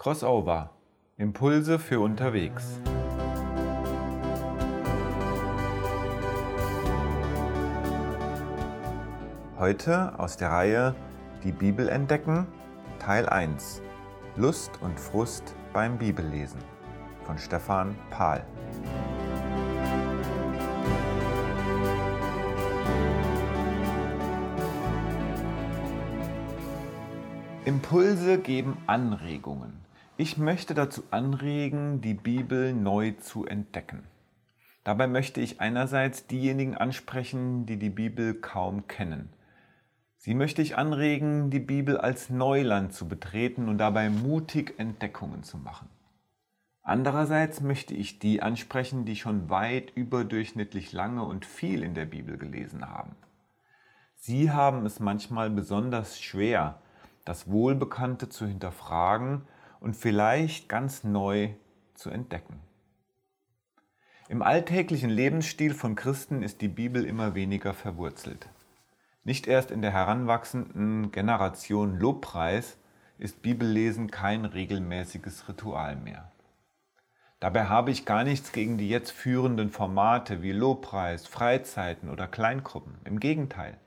Crossover. Impulse für unterwegs. Heute aus der Reihe Die Bibel entdecken, Teil 1. Lust und Frust beim Bibellesen von Stefan Pahl. Impulse geben Anregungen. Ich möchte dazu anregen, die Bibel neu zu entdecken. Dabei möchte ich einerseits diejenigen ansprechen, die die Bibel kaum kennen. Sie möchte ich anregen, die Bibel als Neuland zu betreten und dabei mutig Entdeckungen zu machen. Andererseits möchte ich die ansprechen, die schon weit überdurchschnittlich lange und viel in der Bibel gelesen haben. Sie haben es manchmal besonders schwer, das Wohlbekannte zu hinterfragen und vielleicht ganz neu zu entdecken. Im alltäglichen Lebensstil von Christen ist die Bibel immer weniger verwurzelt. Nicht erst in der heranwachsenden Generation Lobpreis ist Bibellesen kein regelmäßiges Ritual mehr. Dabei habe ich gar nichts gegen die jetzt führenden Formate wie Lobpreis, Freizeiten oder Kleingruppen. Im Gegenteil.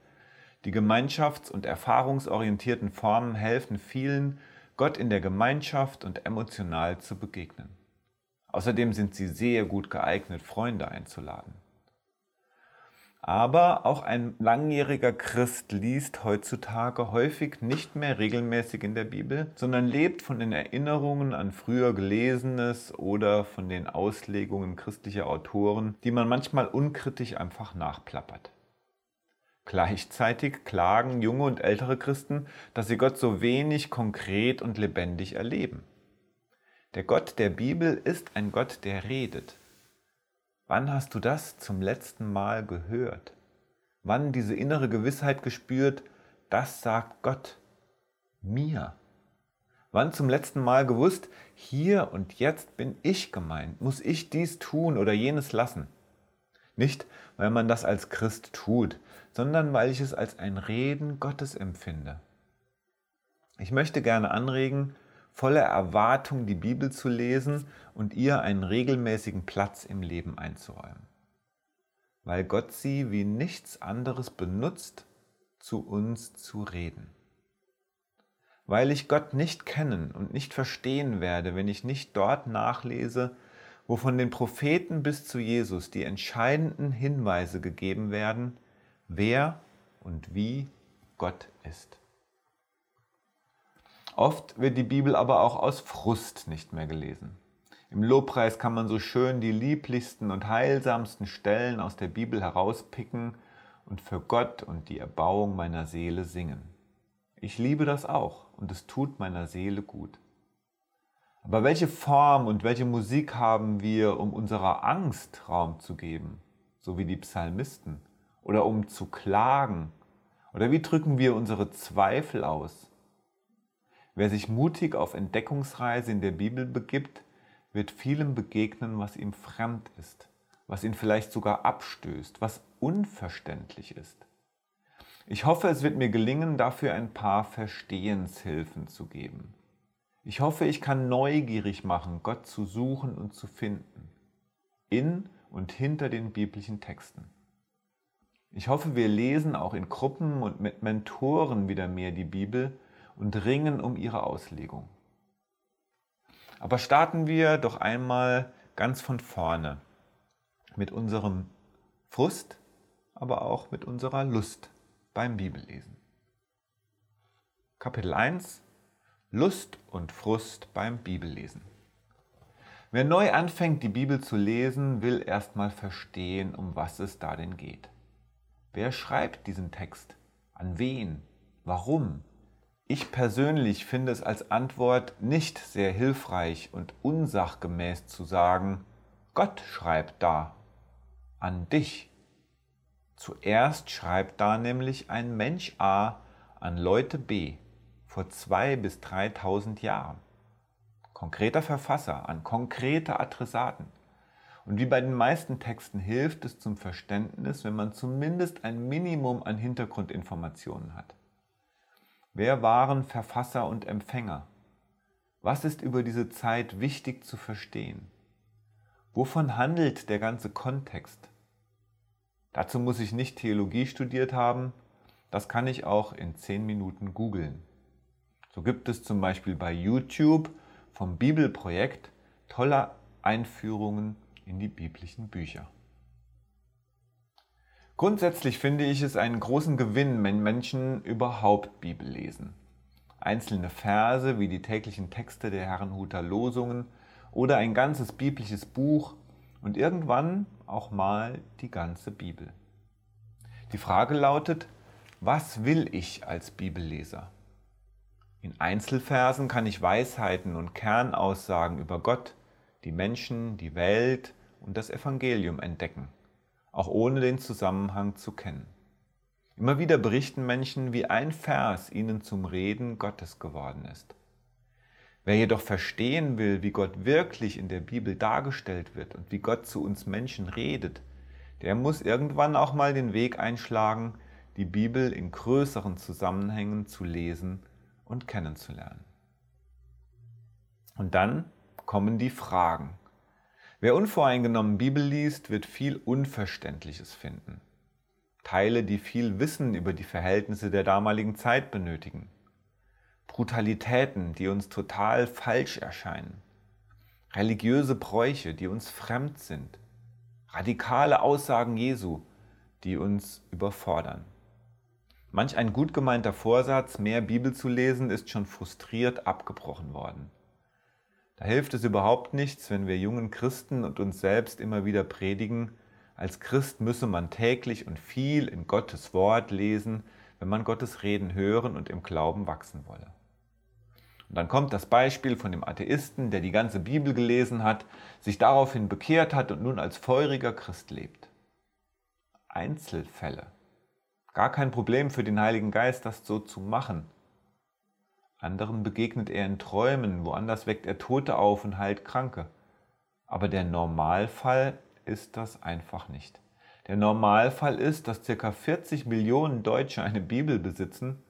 Die gemeinschafts- und erfahrungsorientierten Formen helfen vielen, Gott in der Gemeinschaft und emotional zu begegnen. Außerdem sind sie sehr gut geeignet, Freunde einzuladen. Aber auch ein langjähriger Christ liest heutzutage häufig nicht mehr regelmäßig in der Bibel, sondern lebt von den Erinnerungen an früher Gelesenes oder von den Auslegungen christlicher Autoren, die man manchmal unkritisch einfach nachplappert. Gleichzeitig klagen junge und ältere Christen, dass sie Gott so wenig konkret und lebendig erleben. Der Gott der Bibel ist ein Gott, der redet. Wann hast du das zum letzten Mal gehört? Wann diese innere Gewissheit gespürt, das sagt Gott mir? Wann zum letzten Mal gewusst, hier und jetzt bin ich gemeint, muss ich dies tun oder jenes lassen? Nicht, weil man das als Christ tut, sondern weil ich es als ein Reden Gottes empfinde. Ich möchte gerne anregen, voller Erwartung die Bibel zu lesen und ihr einen regelmäßigen Platz im Leben einzuräumen. Weil Gott sie wie nichts anderes benutzt, zu uns zu reden. Weil ich Gott nicht kennen und nicht verstehen werde, wenn ich nicht dort nachlese, wo von den Propheten bis zu Jesus die entscheidenden Hinweise gegeben werden, wer und wie Gott ist. Oft wird die Bibel aber auch aus Frust nicht mehr gelesen. Im Lobpreis kann man so schön die lieblichsten und heilsamsten Stellen aus der Bibel herauspicken und für Gott und die Erbauung meiner Seele singen. Ich liebe das auch und es tut meiner Seele gut. Aber welche Form und welche Musik haben wir, um unserer Angst Raum zu geben, so wie die Psalmisten, oder um zu klagen? Oder wie drücken wir unsere Zweifel aus? Wer sich mutig auf Entdeckungsreise in der Bibel begibt, wird vielem begegnen, was ihm fremd ist, was ihn vielleicht sogar abstößt, was unverständlich ist. Ich hoffe, es wird mir gelingen, dafür ein paar Verstehenshilfen zu geben. Ich hoffe, ich kann neugierig machen, Gott zu suchen und zu finden, in und hinter den biblischen Texten. Ich hoffe, wir lesen auch in Gruppen und mit Mentoren wieder mehr die Bibel und ringen um ihre Auslegung. Aber starten wir doch einmal ganz von vorne mit unserem Frust, aber auch mit unserer Lust beim Bibellesen. Kapitel 1 Lust und Frust beim Bibellesen. Wer neu anfängt, die Bibel zu lesen, will erstmal verstehen, um was es da denn geht. Wer schreibt diesen Text? An wen? Warum? Ich persönlich finde es als Antwort nicht sehr hilfreich und unsachgemäß zu sagen, Gott schreibt da. An dich. Zuerst schreibt da nämlich ein Mensch A an Leute B vor zwei bis 3.000 Jahren. Konkreter Verfasser an konkrete Adressaten. Und wie bei den meisten Texten hilft es zum Verständnis, wenn man zumindest ein Minimum an Hintergrundinformationen hat. Wer waren Verfasser und Empfänger? Was ist über diese Zeit wichtig zu verstehen? Wovon handelt der ganze Kontext? Dazu muss ich nicht Theologie studiert haben, das kann ich auch in 10 Minuten googeln. So gibt es zum Beispiel bei YouTube vom Bibelprojekt tolle Einführungen in die biblischen Bücher. Grundsätzlich finde ich es einen großen Gewinn, wenn Menschen überhaupt Bibel lesen. Einzelne Verse wie die täglichen Texte der Herrenhuter Losungen oder ein ganzes biblisches Buch und irgendwann auch mal die ganze Bibel. Die Frage lautet, was will ich als Bibelleser? In Einzelversen kann ich Weisheiten und Kernaussagen über Gott, die Menschen, die Welt und das Evangelium entdecken, auch ohne den Zusammenhang zu kennen. Immer wieder berichten Menschen, wie ein Vers ihnen zum Reden Gottes geworden ist. Wer jedoch verstehen will, wie Gott wirklich in der Bibel dargestellt wird und wie Gott zu uns Menschen redet, der muss irgendwann auch mal den Weg einschlagen, die Bibel in größeren Zusammenhängen zu lesen und kennenzulernen. Und dann kommen die Fragen. Wer unvoreingenommen Bibel liest, wird viel Unverständliches finden. Teile, die viel Wissen über die Verhältnisse der damaligen Zeit benötigen. Brutalitäten, die uns total falsch erscheinen, religiöse Bräuche, die uns fremd sind, radikale Aussagen Jesu, die uns überfordern. Manch ein gut gemeinter Vorsatz, mehr Bibel zu lesen, ist schon frustriert abgebrochen worden. Da hilft es überhaupt nichts, wenn wir jungen Christen und uns selbst immer wieder predigen, als Christ müsse man täglich und viel in Gottes Wort lesen, wenn man Gottes Reden hören und im Glauben wachsen wolle. Und dann kommt das Beispiel von dem Atheisten, der die ganze Bibel gelesen hat, sich daraufhin bekehrt hat und nun als feuriger Christ lebt. Einzelfälle. Gar kein Problem für den Heiligen Geist, das so zu machen. Anderen begegnet er in Träumen, woanders weckt er Tote auf und heilt Kranke. Aber der Normalfall ist das einfach nicht. Der Normalfall ist, dass ca. 40 Millionen Deutsche eine Bibel besitzen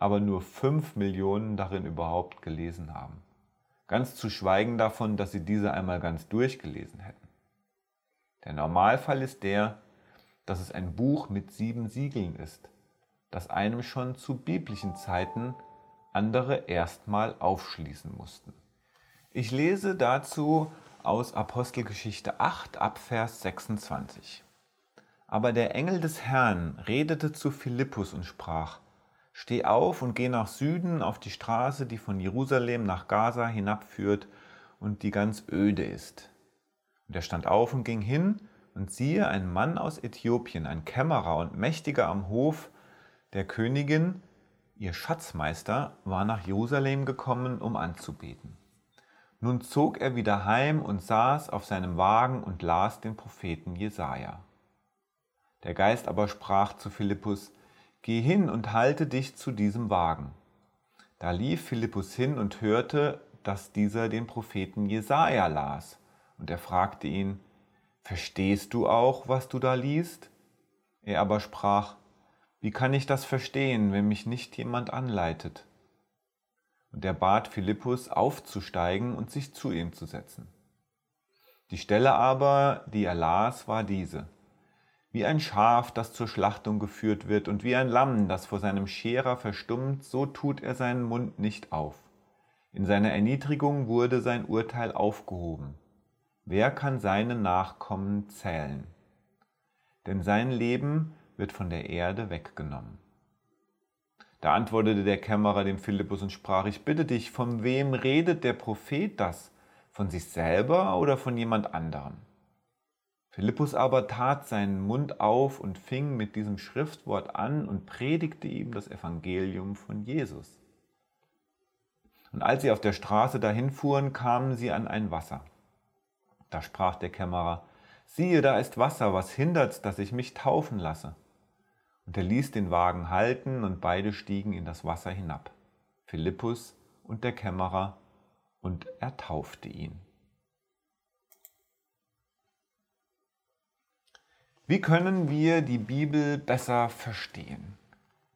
aber nur 5 Millionen darin überhaupt gelesen haben. Ganz zu schweigen davon, dass sie diese einmal ganz durchgelesen hätten. Der Normalfall ist der, dass es ein Buch mit sieben Siegeln ist, das einem schon zu biblischen Zeiten andere erstmal aufschließen mussten. Ich lese dazu aus Apostelgeschichte 8 ab Vers 26. Aber der Engel des Herrn redete zu Philippus und sprach, Steh auf und geh nach Süden auf die Straße, die von Jerusalem nach Gaza hinabführt und die ganz öde ist. Und er stand auf und ging hin, und siehe, ein Mann aus Äthiopien, ein Kämmerer und Mächtiger am Hof der Königin, ihr Schatzmeister, war nach Jerusalem gekommen, um anzubeten. Nun zog er wieder heim und saß auf seinem Wagen und las den Propheten Jesaja. Der Geist aber sprach zu Philippus: Geh hin und halte dich zu diesem Wagen. Da lief Philippus hin und hörte, dass dieser den Propheten Jesaja las. Und er fragte ihn: Verstehst du auch, was du da liest? Er aber sprach: Wie kann ich das verstehen, wenn mich nicht jemand anleitet? Und er bat Philippus aufzusteigen und sich zu ihm zu setzen. Die Stelle aber, die er las, war diese. Wie ein Schaf, das zur Schlachtung geführt wird, und wie ein Lamm, das vor seinem Scherer verstummt, so tut er seinen Mund nicht auf. In seiner Erniedrigung wurde sein Urteil aufgehoben. Wer kann seine Nachkommen zählen? Denn sein Leben wird von der Erde weggenommen. Da antwortete der Kämmerer dem Philippus und sprach, ich bitte dich, von wem redet der Prophet das? Von sich selber oder von jemand anderem? Philippus aber tat seinen Mund auf und fing mit diesem Schriftwort an und predigte ihm das Evangelium von Jesus. Und als sie auf der Straße dahin fuhren, kamen sie an ein Wasser. Da sprach der Kämmerer, siehe, da ist Wasser, was hindert's, dass ich mich taufen lasse? Und er ließ den Wagen halten, und beide stiegen in das Wasser hinab, Philippus und der Kämmerer, und er taufte ihn. Wie können wir die Bibel besser verstehen?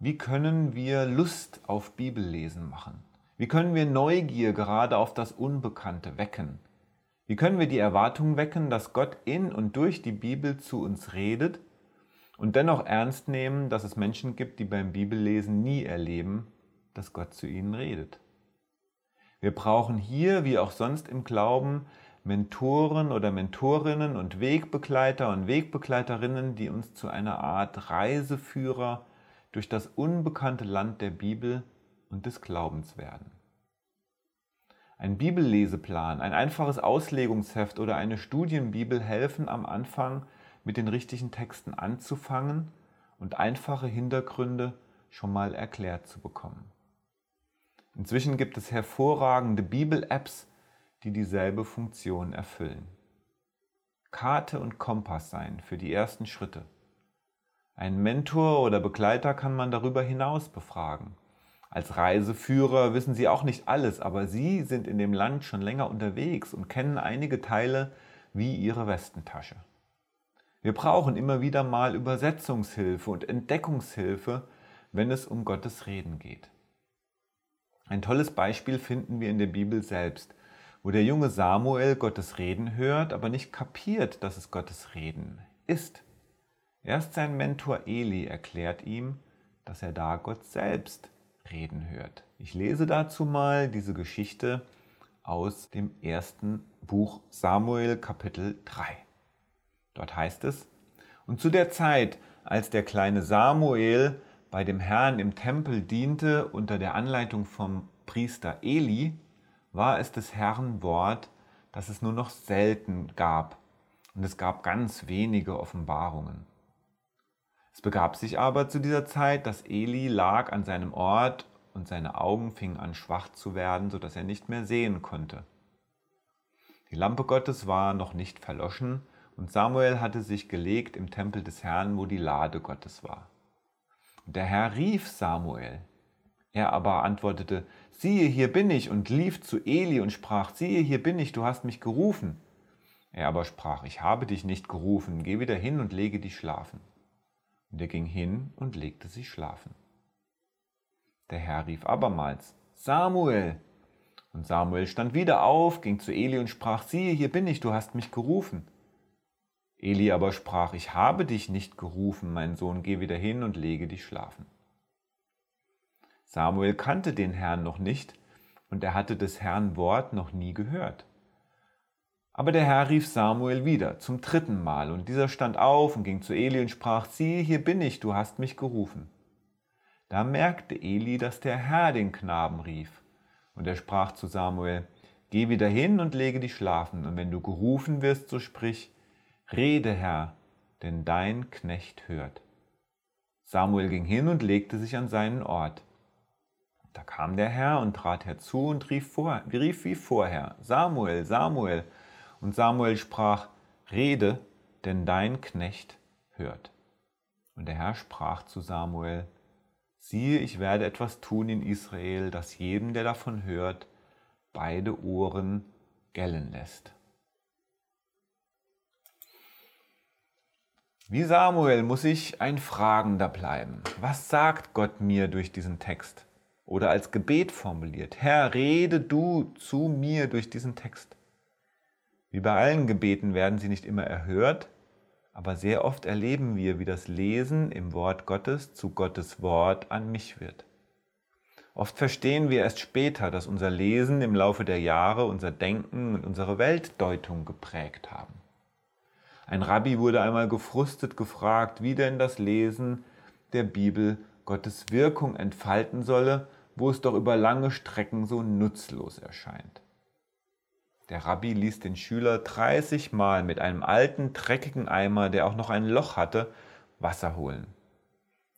Wie können wir Lust auf Bibellesen machen? Wie können wir Neugier gerade auf das Unbekannte wecken? Wie können wir die Erwartung wecken, dass Gott in und durch die Bibel zu uns redet und dennoch ernst nehmen, dass es Menschen gibt, die beim Bibellesen nie erleben, dass Gott zu ihnen redet? Wir brauchen hier, wie auch sonst im Glauben, Mentoren oder Mentorinnen und Wegbegleiter und Wegbegleiterinnen, die uns zu einer Art Reiseführer durch das unbekannte Land der Bibel und des Glaubens werden. Ein Bibelleseplan, ein einfaches Auslegungsheft oder eine Studienbibel helfen am Anfang mit den richtigen Texten anzufangen und einfache Hintergründe schon mal erklärt zu bekommen. Inzwischen gibt es hervorragende Bibel-Apps, die dieselbe Funktion erfüllen. Karte und Kompass sein für die ersten Schritte. Ein Mentor oder Begleiter kann man darüber hinaus befragen. Als Reiseführer wissen Sie auch nicht alles, aber Sie sind in dem Land schon länger unterwegs und kennen einige Teile wie Ihre Westentasche. Wir brauchen immer wieder mal Übersetzungshilfe und Entdeckungshilfe, wenn es um Gottes Reden geht. Ein tolles Beispiel finden wir in der Bibel selbst, wo der junge Samuel Gottes Reden hört, aber nicht kapiert, dass es Gottes Reden ist. Erst sein Mentor Eli erklärt ihm, dass er da Gott selbst reden hört. Ich lese dazu mal diese Geschichte aus dem ersten Buch Samuel Kapitel 3. Dort heißt es, und zu der Zeit, als der kleine Samuel bei dem Herrn im Tempel diente unter der Anleitung vom Priester Eli, war es des Herrn Wort, das es nur noch selten gab, und es gab ganz wenige Offenbarungen. Es begab sich aber zu dieser Zeit, dass Eli lag an seinem Ort und seine Augen fingen an schwach zu werden, so dass er nicht mehr sehen konnte. Die Lampe Gottes war noch nicht verloschen und Samuel hatte sich gelegt im Tempel des Herrn, wo die Lade Gottes war. Und der Herr rief Samuel. Er aber antwortete, siehe, hier bin ich, und lief zu Eli und sprach, siehe, hier bin ich, du hast mich gerufen. Er aber sprach, ich habe dich nicht gerufen, geh wieder hin und lege dich schlafen. Und er ging hin und legte sich schlafen. Der Herr rief abermals, Samuel! Und Samuel stand wieder auf, ging zu Eli und sprach, siehe, hier bin ich, du hast mich gerufen. Eli aber sprach, ich habe dich nicht gerufen, mein Sohn, geh wieder hin und lege dich schlafen. Samuel kannte den Herrn noch nicht und er hatte des Herrn Wort noch nie gehört. Aber der Herr rief Samuel wieder zum dritten Mal, und dieser stand auf und ging zu Eli und sprach, siehe, hier bin ich, du hast mich gerufen. Da merkte Eli, dass der Herr den Knaben rief, und er sprach zu Samuel, Geh wieder hin und lege dich schlafen, und wenn du gerufen wirst, so sprich, Rede, Herr, denn dein Knecht hört. Samuel ging hin und legte sich an seinen Ort. Da kam der Herr und trat herzu und rief, vor, rief wie vorher, Samuel, Samuel, und Samuel sprach, Rede, denn dein Knecht hört. Und der Herr sprach zu Samuel, Siehe, ich werde etwas tun in Israel, das jedem, der davon hört, beide Ohren gellen lässt. Wie Samuel muss ich ein Fragender bleiben. Was sagt Gott mir durch diesen Text? Oder als Gebet formuliert, Herr, rede du zu mir durch diesen Text. Wie bei allen Gebeten werden sie nicht immer erhört, aber sehr oft erleben wir, wie das Lesen im Wort Gottes zu Gottes Wort an mich wird. Oft verstehen wir erst später, dass unser Lesen im Laufe der Jahre unser Denken und unsere Weltdeutung geprägt haben. Ein Rabbi wurde einmal gefrustet gefragt, wie denn das Lesen der Bibel Gottes Wirkung entfalten solle, wo es doch über lange Strecken so nutzlos erscheint. Der Rabbi ließ den Schüler 30 Mal mit einem alten, dreckigen Eimer, der auch noch ein Loch hatte, Wasser holen.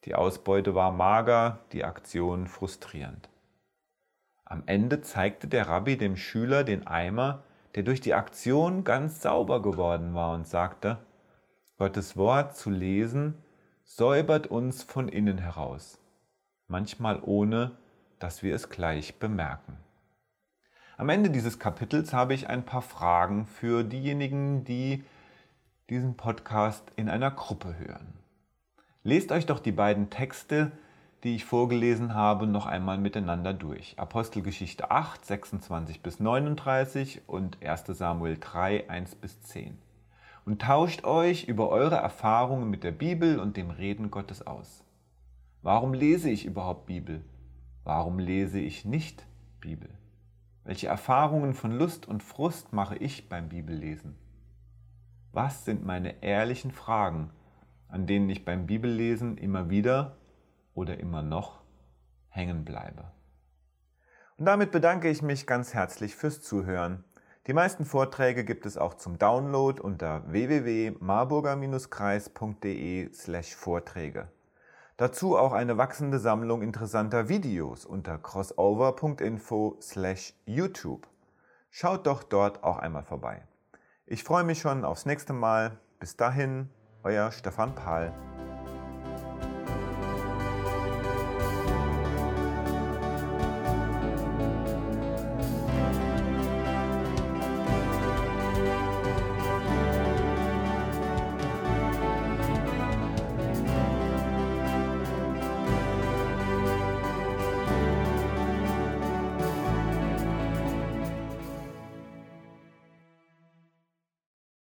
Die Ausbeute war mager, die Aktion frustrierend. Am Ende zeigte der Rabbi dem Schüler den Eimer, der durch die Aktion ganz sauber geworden war und sagte, Gottes Wort zu lesen säubert uns von innen heraus, manchmal ohne, dass wir es gleich bemerken. Am Ende dieses Kapitels habe ich ein paar Fragen für diejenigen, die diesen Podcast in einer Gruppe hören. Lest euch doch die beiden Texte, die ich vorgelesen habe, noch einmal miteinander durch. Apostelgeschichte 8, 26 bis 39 und 1 Samuel 3, 1 bis 10. Und tauscht euch über eure Erfahrungen mit der Bibel und dem Reden Gottes aus. Warum lese ich überhaupt Bibel? Warum lese ich nicht Bibel? Welche Erfahrungen von Lust und Frust mache ich beim Bibellesen? Was sind meine ehrlichen Fragen, an denen ich beim Bibellesen immer wieder oder immer noch hängen bleibe. Und damit bedanke ich mich ganz herzlich fürs Zuhören. Die meisten Vorträge gibt es auch zum Download unter www.marburger-kreis.de/vorträge. Dazu auch eine wachsende Sammlung interessanter Videos unter crossover.info/youtube. Schaut doch dort auch einmal vorbei. Ich freue mich schon aufs nächste Mal. Bis dahin, euer Stefan Pahl.